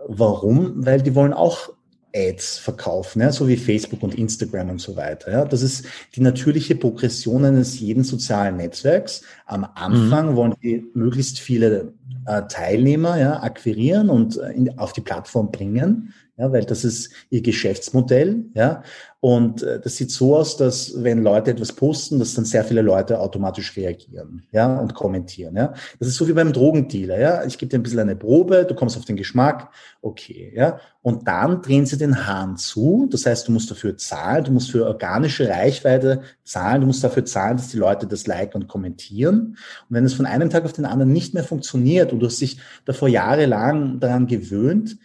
B: Warum? Weil die wollen auch Ads verkaufen, ja, so wie Facebook und Instagram und so weiter. Ja. Das ist die natürliche Progression eines jeden sozialen Netzwerks. Am Anfang mhm. wollen die möglichst viele äh, Teilnehmer ja, akquirieren und äh, in, auf die Plattform bringen ja, weil das ist ihr Geschäftsmodell, ja. Und äh, das sieht so aus, dass wenn Leute etwas posten, dass dann sehr viele Leute automatisch reagieren, ja, und kommentieren, ja. Das ist so wie beim Drogendealer, ja. Ich gebe dir ein bisschen eine Probe, du kommst auf den Geschmack, okay, ja. Und dann drehen sie den Hahn zu. Das heißt, du musst dafür zahlen, du musst für organische Reichweite zahlen, du musst dafür zahlen, dass die Leute das liken und kommentieren. Und wenn es von einem Tag auf den anderen nicht mehr funktioniert und du hast dich davor jahrelang daran gewöhnt,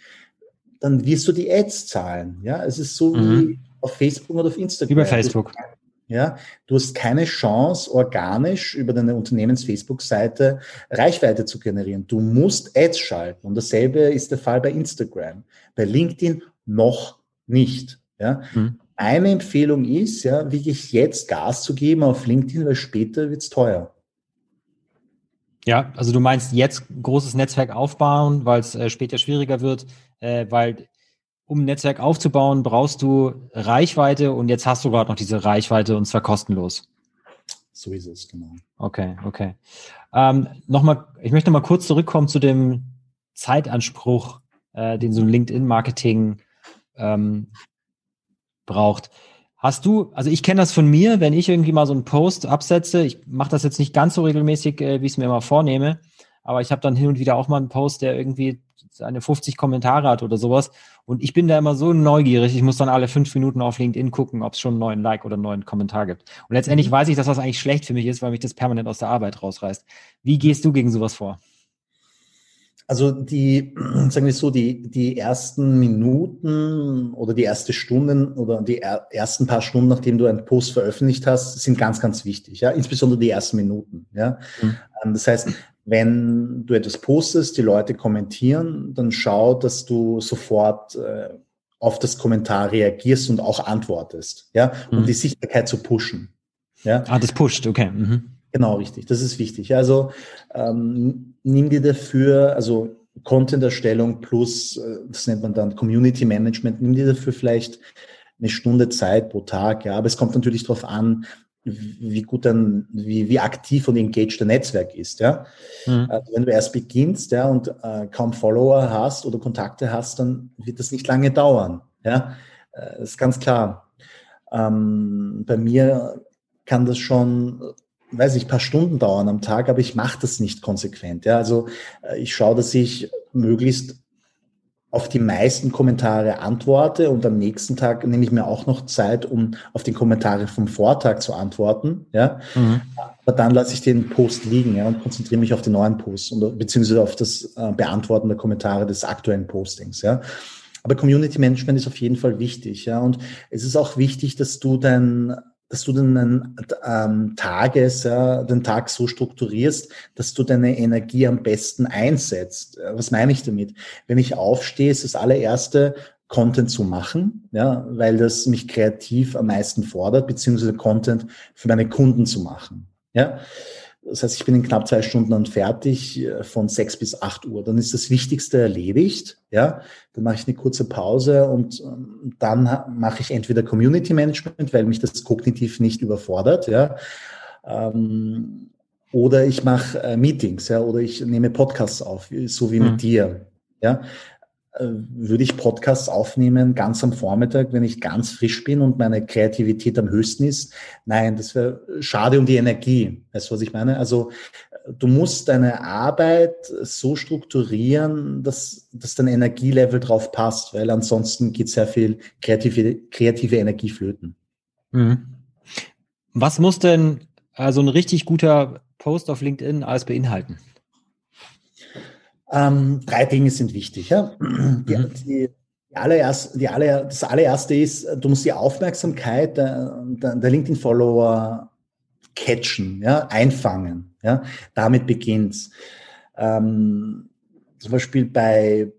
B: dann wirst du die Ads zahlen. Ja, es ist so mhm. wie auf Facebook oder auf Instagram.
A: Bei Facebook.
B: Ja, du hast keine Chance, organisch über deine Unternehmens-Facebook-Seite Reichweite zu generieren. Du musst Ads schalten. Und dasselbe ist der Fall bei Instagram. Bei LinkedIn noch nicht. Ja. Mhm. Eine Empfehlung ist, ja, wirklich jetzt Gas zu geben auf LinkedIn, weil später wird's teuer.
A: Ja, also du meinst jetzt großes Netzwerk aufbauen, weil es äh, später schwieriger wird, äh, weil um ein Netzwerk aufzubauen, brauchst du Reichweite und jetzt hast du gerade noch diese Reichweite und zwar kostenlos.
B: So ist es, genau.
A: Okay, okay. Ähm, nochmal, ich möchte mal kurz zurückkommen zu dem Zeitanspruch, äh, den so ein LinkedIn-Marketing ähm, braucht. Hast du, also ich kenne das von mir, wenn ich irgendwie mal so einen Post absetze, ich mache das jetzt nicht ganz so regelmäßig, äh, wie ich es mir immer vornehme, aber ich habe dann hin und wieder auch mal einen Post, der irgendwie eine 50 Kommentare hat oder sowas. Und ich bin da immer so neugierig, ich muss dann alle fünf Minuten auf LinkedIn gucken, ob es schon einen neuen Like oder einen neuen Kommentar gibt. Und letztendlich mhm. weiß ich, dass das eigentlich schlecht für mich ist, weil mich das permanent aus der Arbeit rausreißt. Wie gehst du gegen sowas vor?
B: Also die, (clears throat) sagen wir so, die, die ersten Minuten oder die erste Stunden oder die ersten paar Stunden, nachdem du einen Post veröffentlicht hast, sind ganz, ganz wichtig. Ja, insbesondere die ersten Minuten. Ja, mhm. Ähm, das heißt, wenn du etwas postest, die Leute kommentieren, dann schau, dass du sofort äh, auf das Kommentar reagierst und auch antwortest. Ja, um mhm. die Sichtbarkeit zu pushen.
A: Ja. Ah, das pusht, okay. Mhm.
B: Genau, richtig. Das ist wichtig. Also ähm, nimm dir dafür, also Content-Erstellung plus, äh, das nennt man dann Community Management, nimm dir dafür vielleicht eine Stunde Zeit pro Tag. Ja, aber es kommt natürlich darauf an, wie gut dann, wie, wie aktiv und engaged der Netzwerk ist. Ja, mhm. also wenn du erst beginnst, ja, und äh, kaum Follower hast oder Kontakte hast, dann wird das nicht lange dauern. Ja, äh, das ist ganz klar. Ähm, bei mir kann das schon weiß ich, paar Stunden dauern am Tag, aber ich mache das nicht konsequent. Ja? Also äh, ich schaue, dass ich möglichst auf die meisten Kommentare antworte und am nächsten Tag nehme ich mir auch noch Zeit, um auf die Kommentare vom Vortag zu antworten. Ja? Mhm. Aber dann lasse ich den Post liegen ja, und konzentriere mich auf den neuen Post und, beziehungsweise auf das äh, Beantworten der Kommentare des aktuellen Postings. Ja? Aber Community Management ist auf jeden Fall wichtig. Ja? Und es ist auch wichtig, dass du dein dass du den ähm, Tages, ja, den Tag so strukturierst, dass du deine Energie am besten einsetzt. Was meine ich damit? Wenn ich aufstehe, ist das allererste, Content zu machen, ja, weil das mich kreativ am meisten fordert, beziehungsweise Content für meine Kunden zu machen. Ja. Das heißt, ich bin in knapp zwei Stunden dann fertig, äh, von sechs bis acht Uhr. Dann ist das Wichtigste erledigt. Ja, dann mache ich eine kurze Pause und ähm, dann mache ich entweder Community Management, weil mich das kognitiv nicht überfordert. Ja, ähm, oder ich mache äh, Meetings. Ja, oder ich nehme Podcasts auf, so wie mit mhm. dir. Ja, würde ich Podcasts aufnehmen, ganz am Vormittag, wenn ich ganz frisch bin und meine Kreativität am höchsten ist. Nein, das wäre schade um die Energie. Weißt du, was ich meine? Also du musst deine Arbeit so strukturieren, dass, dass dein Energielevel drauf passt, weil ansonsten geht sehr viel kreative, kreative Energie flöten. Mhm.
A: Was muss denn also ein richtig guter Post auf LinkedIn alles beinhalten?
B: Ähm, drei Dinge sind wichtig. Ja? Die, mhm. die, die allererste, die aller, das allererste ist, du musst die Aufmerksamkeit der, der, der LinkedIn-Follower catchen, ja, einfangen. Ja? Damit beginnt's. Ähm, zum Beispiel bei,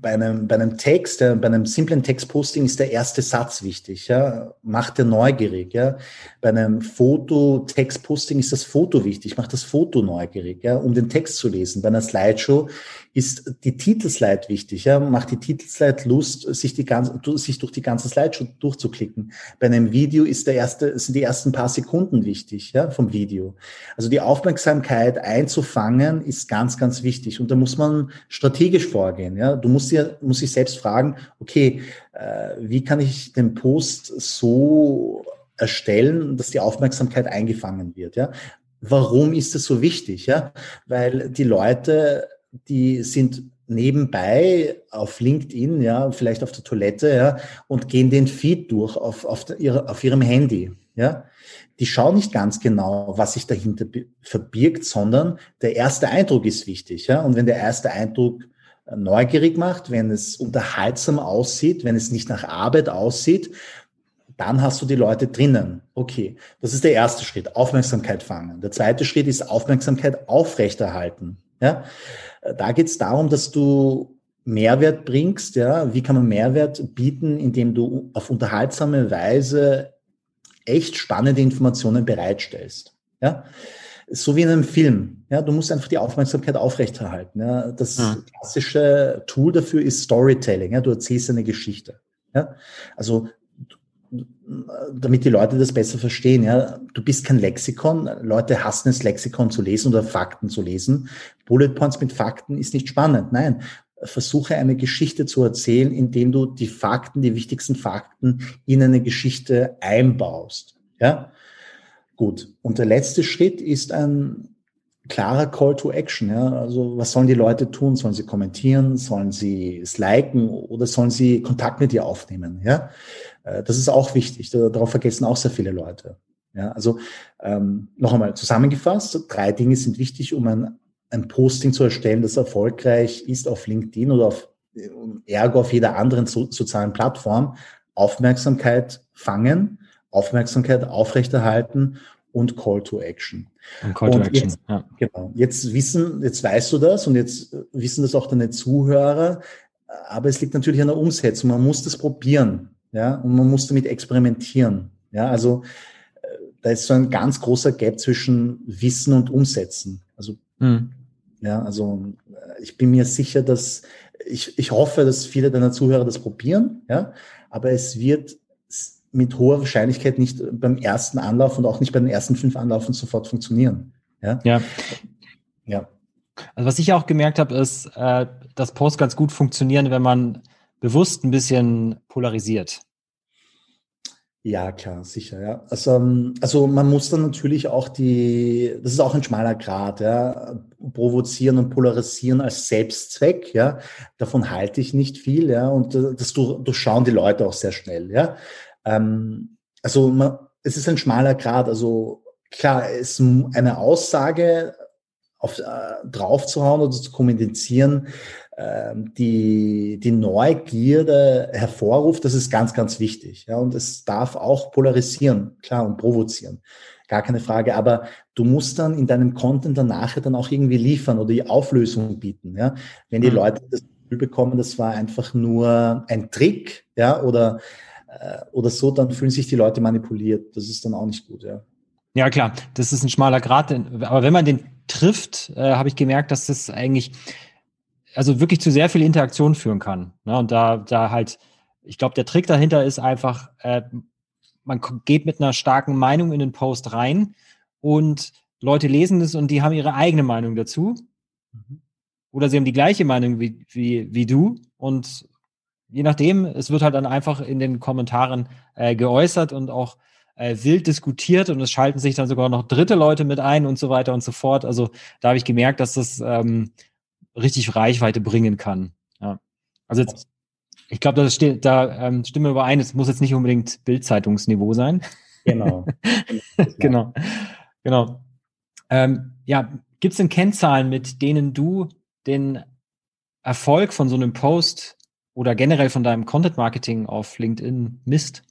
B: bei einem, bei einem Text, ja, bei einem simplen Textposting ist der erste Satz wichtig, ja, macht er neugierig, ja. Bei einem Foto-Textposting ist das Foto wichtig, macht das Foto neugierig, ja, um den Text zu lesen. Bei einer Slideshow ist die Titelslide wichtig, ja, macht die Titelslide Lust, sich die ganze, sich durch die ganze Slideshow durchzuklicken. Bei einem Video ist der erste, sind die ersten paar Sekunden wichtig, ja, vom Video. Also die Aufmerksamkeit einzufangen ist ganz, ganz wichtig. Und da muss man strategisch vorgehen, ja. Du musst dir, muss sich selbst fragen, okay, äh, wie kann ich den Post so erstellen, dass die Aufmerksamkeit eingefangen wird, ja. Warum ist das so wichtig? Ja, weil die Leute die sind nebenbei auf LinkedIn, ja, vielleicht auf der Toilette, ja, und gehen den Feed durch auf, auf, der, auf ihrem Handy, ja. Die schauen nicht ganz genau, was sich dahinter verbirgt, sondern der erste Eindruck ist wichtig, ja. Und wenn der erste Eindruck äh, neugierig macht, wenn es unterhaltsam aussieht, wenn es nicht nach Arbeit aussieht, dann hast du die Leute drinnen. Okay, das ist der erste Schritt, Aufmerksamkeit fangen. Der zweite Schritt ist Aufmerksamkeit aufrechterhalten. Ja, da geht es darum, dass du Mehrwert bringst. Ja, wie kann man Mehrwert bieten, indem du auf unterhaltsame Weise echt spannende Informationen bereitstellst. Ja, so wie in einem Film. Ja, du musst einfach die Aufmerksamkeit aufrechterhalten. Ja, das ja. klassische Tool dafür ist Storytelling. Ja, du erzählst eine Geschichte. Ja, also damit die Leute das besser verstehen. Ja, du bist kein Lexikon. Leute hassen es, Lexikon zu lesen oder Fakten zu lesen. Bullet Points mit Fakten ist nicht spannend. Nein, versuche eine Geschichte zu erzählen, indem du die Fakten, die wichtigsten Fakten in eine Geschichte einbaust. Ja, gut. Und der letzte Schritt ist ein klarer Call to Action. Ja? Also was sollen die Leute tun? Sollen sie kommentieren? Sollen sie es liken oder sollen sie Kontakt mit dir aufnehmen? Ja, äh, das ist auch wichtig. Darauf vergessen auch sehr viele Leute. Ja, also ähm, noch einmal zusammengefasst: Drei Dinge sind wichtig, um ein, ein Posting zu erstellen, das erfolgreich ist auf LinkedIn oder auf ergo auf jeder anderen so, sozialen Plattform. Aufmerksamkeit fangen, Aufmerksamkeit aufrechterhalten und Call to Action. Und Call to und Action, jetzt, ja. Genau. Jetzt wissen, jetzt weißt du das und jetzt wissen das auch deine Zuhörer. Aber es liegt natürlich an der Umsetzung. Man muss das probieren, ja, und man muss damit experimentieren. Ja, also äh, da ist so ein ganz großer Gap zwischen Wissen und Umsetzen. Also, mhm. ja, also äh, ich bin mir sicher, dass ich, ich hoffe, dass viele deiner Zuhörer das probieren, ja, aber es wird mit hoher Wahrscheinlichkeit nicht beim ersten Anlauf und auch nicht bei den ersten fünf Anlaufen sofort funktionieren. Ja.
A: Ja. ja. Also was ich auch gemerkt habe, ist, äh, dass Posts ganz gut funktionieren, wenn man bewusst ein bisschen polarisiert.
B: Ja, klar, sicher, ja. Also, ähm, also man muss dann natürlich auch die, das ist auch ein schmaler Grad, ja, provozieren und polarisieren als Selbstzweck, ja. Davon halte ich nicht viel, ja, und äh, das durchschauen die Leute auch sehr schnell, ja. Ähm, also man, es ist ein schmaler Grad. Also klar, es eine Aussage auf, äh, draufzuhauen oder zu kommunizieren, äh, die, die Neugierde hervorruft, das ist ganz, ganz wichtig. Ja, und es darf auch polarisieren, klar, und provozieren. Gar keine Frage. Aber du musst dann in deinem Content danach dann auch irgendwie liefern oder die Auflösung bieten. Ja, wenn die mhm. Leute das Gefühl bekommen, das war einfach nur ein Trick, ja, oder äh, oder so, dann fühlen sich die Leute manipuliert. Das ist dann auch nicht gut, ja.
A: Ja, klar, das ist ein schmaler Grad. Aber wenn man den trifft, äh, habe ich gemerkt, dass das eigentlich also wirklich zu sehr viel Interaktion führen kann. Ne? Und da, da halt, ich glaube, der Trick dahinter ist einfach, äh, man geht mit einer starken Meinung in den Post rein und Leute lesen es und die haben ihre eigene Meinung dazu. Mhm. Oder sie haben die gleiche Meinung wie, wie, wie du und je nachdem, es wird halt dann einfach in den Kommentaren äh, geäußert und auch äh, wild diskutiert und es schalten sich dann sogar noch dritte Leute mit ein und so weiter und so fort. Also da habe ich gemerkt, dass das ähm, richtig Reichweite bringen kann. Ja. Also jetzt, ich glaube, da, steht, da ähm, stimmen wir überein, es muss jetzt nicht unbedingt Bildzeitungsniveau sein.
B: Genau. (laughs)
A: genau. Genau. Ähm, ja, gibt es denn Kennzahlen, mit denen du den Erfolg von so einem Post oder generell von deinem Content Marketing auf LinkedIn misst?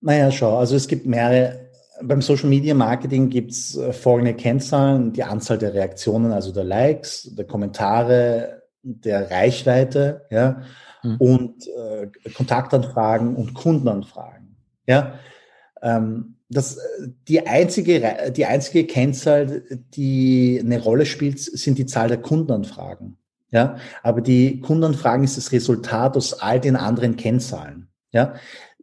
B: Naja, schau, also es gibt mehrere. Beim Social Media Marketing gibt es äh, folgende Kennzahlen, die Anzahl der Reaktionen, also der Likes, der Kommentare, der Reichweite, ja, mhm. und äh, Kontaktanfragen und Kundenanfragen. Ja. Ähm, das, die, einzige, die einzige Kennzahl, die eine Rolle spielt, sind die Zahl der Kundenanfragen. Ja, aber die Kundenanfragen ist das Resultat aus all den anderen Kennzahlen. Ja,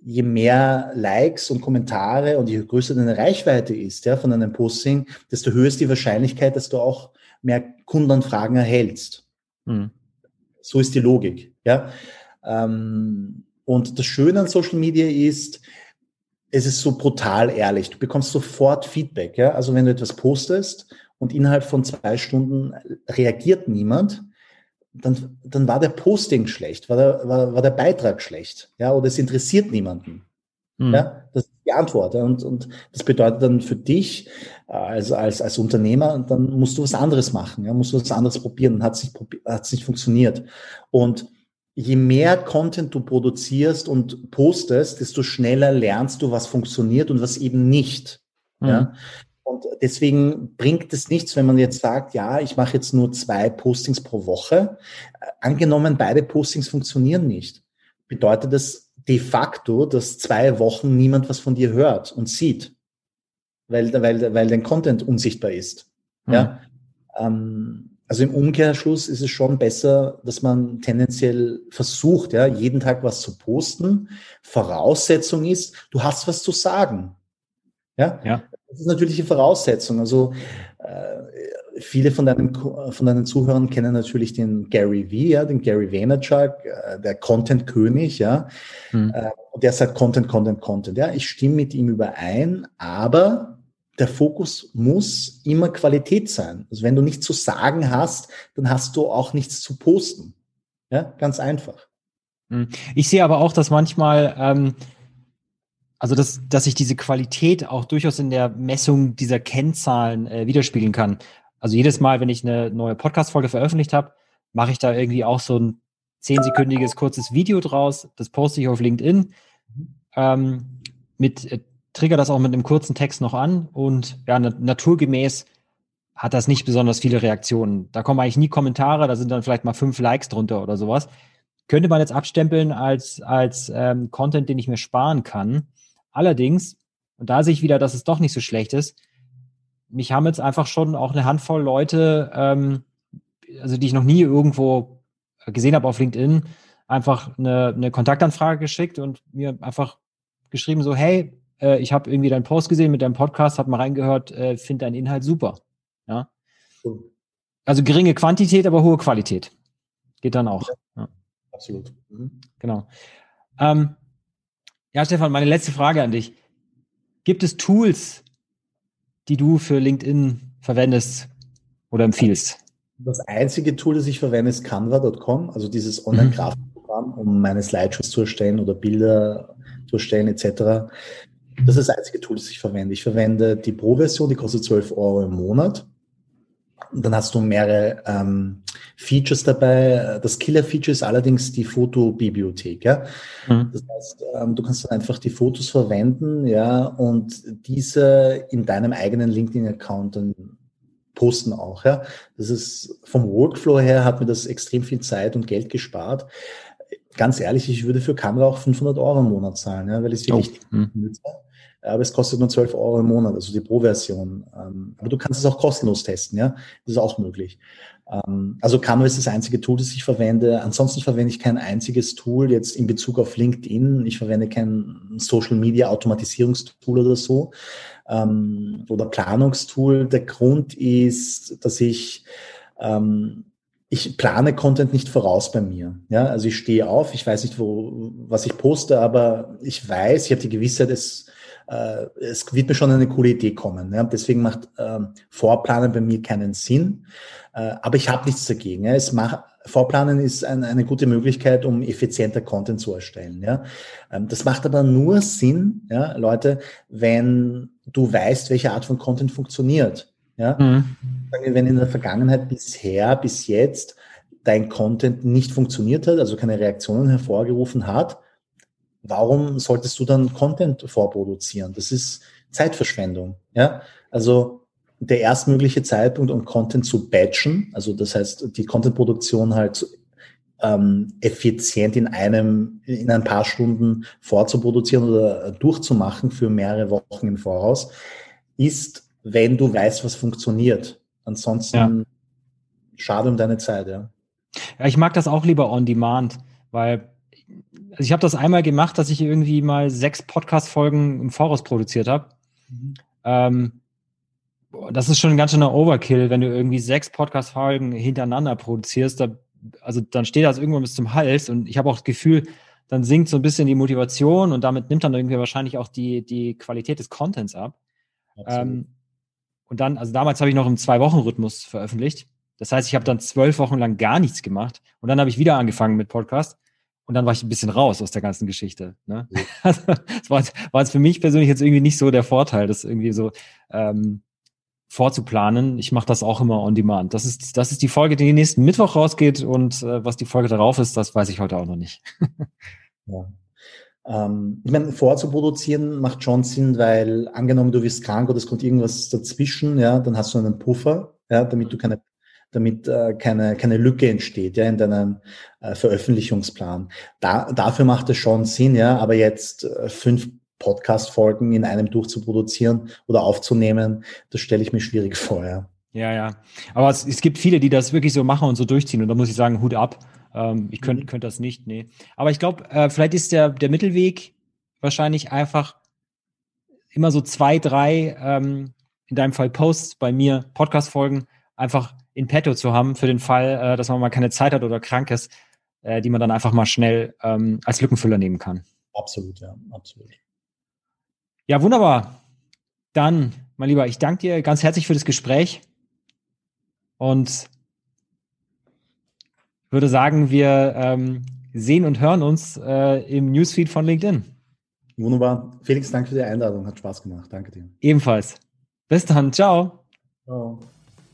B: je mehr Likes und Kommentare und je größer deine Reichweite ist, ja, von einem Posting, desto höher ist die Wahrscheinlichkeit, dass du auch mehr Kundenanfragen erhältst. Mhm. So ist die Logik, ja. Ähm, und das Schöne an Social Media ist, es ist so brutal ehrlich. Du bekommst sofort Feedback, ja. Also wenn du etwas postest und innerhalb von zwei Stunden reagiert niemand, dann, dann war der Posting schlecht, war der, war, war der Beitrag schlecht, ja, oder es interessiert niemanden. Mhm. Ja, das ist die Antwort. Und, und das bedeutet dann für dich äh, als, als, als Unternehmer, dann musst du was anderes machen, ja, musst du was anderes probieren, dann hat es nicht, hat's nicht funktioniert. Und je mehr Content du produzierst und postest, desto schneller lernst du, was funktioniert und was eben nicht. Mhm. Ja? Und deswegen bringt es nichts, wenn man jetzt sagt, ja, ich mache jetzt nur zwei Postings pro Woche. Angenommen, beide Postings funktionieren nicht. Bedeutet das de facto, dass zwei Wochen niemand was von dir hört und sieht, weil, weil, weil dein Content unsichtbar ist. Mhm. Ja. Ähm, also im Umkehrschluss ist es schon besser, dass man tendenziell versucht, ja, jeden Tag was zu posten. Voraussetzung ist, du hast was zu sagen. Ja? ja. Das ist natürlich die Voraussetzung. Also äh, viele von deinen, von deinen Zuhörern kennen natürlich den Gary V, ja, den Gary Vaynerchuk, äh, der Content-König, ja. Hm. Äh, und der sagt Content, Content, Content. Ja, ich stimme mit ihm überein, aber der Fokus muss immer Qualität sein. Also wenn du nichts zu sagen hast, dann hast du auch nichts zu posten. Ja, ganz einfach.
A: Hm. Ich sehe aber auch, dass manchmal ähm, also dass, dass sich diese Qualität auch durchaus in der Messung dieser Kennzahlen äh, widerspiegeln kann. Also jedes Mal, wenn ich eine neue Podcast-Folge veröffentlicht habe, mache ich da irgendwie auch so ein zehnsekündiges kurzes Video draus. Das poste ich auf LinkedIn. Ähm, mit äh, trigger das auch mit einem kurzen Text noch an und ja, na naturgemäß hat das nicht besonders viele Reaktionen. Da kommen eigentlich nie Kommentare, da sind dann vielleicht mal fünf Likes drunter oder sowas. Könnte man jetzt abstempeln als, als ähm, Content, den ich mir sparen kann. Allerdings, und da sehe ich wieder, dass es doch nicht so schlecht ist, mich haben jetzt einfach schon auch eine Handvoll Leute, ähm, also die ich noch nie irgendwo gesehen habe auf LinkedIn, einfach eine, eine Kontaktanfrage geschickt und mir einfach geschrieben so, hey, äh, ich habe irgendwie deinen Post gesehen mit deinem Podcast, hab mal reingehört, äh, finde deinen Inhalt super. Ja. Also geringe Quantität, aber hohe Qualität. Geht dann auch. Ja.
B: Absolut. Mhm.
A: Genau. Ähm, ja, Stefan, meine letzte Frage an dich. Gibt es Tools, die du für LinkedIn verwendest oder empfiehlst?
B: Das einzige Tool, das ich verwende, ist canva.com, also dieses mhm. Online-Grafikprogramm, um meine Slideshows zu erstellen oder Bilder zu erstellen etc. Das ist das einzige Tool, das ich verwende. Ich verwende die Pro-Version, die kostet 12 Euro im Monat. Und dann hast du mehrere ähm, Features dabei. Das Killer-Feature ist allerdings die Fotobibliothek. Ja? Mhm. Das heißt, ähm, du kannst dann einfach die Fotos verwenden, ja, und diese in deinem eigenen LinkedIn-Account dann posten auch. Ja? Das ist vom Workflow her hat mir das extrem viel Zeit und Geld gespart. Ganz ehrlich, ich würde für Kamera auch 500 Euro im Monat zahlen, ja, weil ich es wirklich oh. mhm. nutze. Aber es kostet nur 12 Euro im Monat, also die Pro-Version. Ähm, aber du kannst es auch kostenlos testen, ja, das ist auch möglich. Ähm, also Canva ist das einzige Tool, das ich verwende. Ansonsten verwende ich kein einziges Tool jetzt in Bezug auf LinkedIn. Ich verwende kein Social Media Automatisierungstool oder so ähm, oder Planungstool. Der Grund ist, dass ich ich plane Content nicht voraus bei mir. Ja, also ich stehe auf, ich weiß nicht, wo, was ich poste, aber ich weiß, ich habe die Gewissheit, es, äh, es wird mir schon eine coole Idee kommen. Ja? Deswegen macht äh, Vorplanen bei mir keinen Sinn. Äh, aber ich habe nichts dagegen. Ja? Es macht, Vorplanen ist ein, eine gute Möglichkeit, um effizienter Content zu erstellen. Ja? Ähm, das macht aber nur Sinn, ja, Leute, wenn du weißt, welche Art von Content funktioniert. Ja? Mhm. Wenn in der Vergangenheit bisher, bis jetzt dein Content nicht funktioniert hat, also keine Reaktionen hervorgerufen hat, warum solltest du dann Content vorproduzieren? Das ist Zeitverschwendung. Ja? Also der erstmögliche Zeitpunkt, um Content zu batchen, also das heißt, die Contentproduktion halt ähm, effizient in einem, in ein paar Stunden vorzuproduzieren oder durchzumachen für mehrere Wochen im Voraus, ist wenn du weißt, was funktioniert. Ansonsten ja. schade um deine Zeit, ja.
A: Ja, ich mag das auch lieber on demand, weil also ich habe das einmal gemacht, dass ich irgendwie mal sechs Podcast-Folgen im Voraus produziert habe. Mhm. Ähm, das ist schon ein ganz schöner Overkill, wenn du irgendwie sechs Podcast-Folgen hintereinander produzierst. Da, also dann steht das irgendwann bis zum Hals und ich habe auch das Gefühl, dann sinkt so ein bisschen die Motivation und damit nimmt dann irgendwie wahrscheinlich auch die, die Qualität des Contents ab. Ähm, und dann, also damals habe ich noch im Zwei-Wochen-Rhythmus veröffentlicht. Das heißt, ich habe dann zwölf Wochen lang gar nichts gemacht. Und dann habe ich wieder angefangen mit Podcast. Und dann war ich ein bisschen raus aus der ganzen Geschichte. Ne? Ja. (laughs) Also, das war, war jetzt für mich persönlich jetzt irgendwie nicht so der Vorteil, das irgendwie so ähm, vorzuplanen. Ich mache das auch immer on demand. Das ist, das ist die Folge, die nächsten Mittwoch rausgeht. Und äh, was die Folge darauf ist, das weiß ich heute auch noch nicht. (laughs)
B: ja. Ähm, ich meine, vorzuproduzieren macht schon Sinn, weil angenommen, du wirst krank oder es kommt irgendwas dazwischen, ja, dann hast du einen Puffer, ja, damit du keine damit äh, keine, keine Lücke entsteht ja, in deinem äh, Veröffentlichungsplan. Da, dafür macht es schon Sinn, ja, aber jetzt äh, fünf Podcast-Folgen in einem durchzuproduzieren oder aufzunehmen, das stelle ich mir schwierig (laughs) vor, ja.
A: Ja, ja. Aber es, es gibt viele, die das wirklich so machen und so durchziehen. Und da muss ich sagen, Hut ab. Ähm, ich könnte mhm. könnt das nicht, nee. Aber ich glaube, äh, vielleicht ist der, der Mittelweg wahrscheinlich einfach immer so zwei, drei, ähm, in deinem Fall Posts, bei mir Podcast-Folgen, einfach in petto zu haben für den Fall, äh, dass man mal keine Zeit hat oder krank ist, äh, die man dann einfach mal schnell ähm, als Lückenfüller nehmen kann.
B: Absolut, ja, absolut.
A: Ja, wunderbar. Dann, mein Lieber, ich danke dir ganz herzlich für das Gespräch und würde sagen, wir ähm, sehen und hören uns äh, im Newsfeed von LinkedIn.
B: Wunderbar. Felix, danke für die Einladung. Hat Spaß gemacht. Danke dir.
A: Ebenfalls. Bis dann. Ciao. Ciao.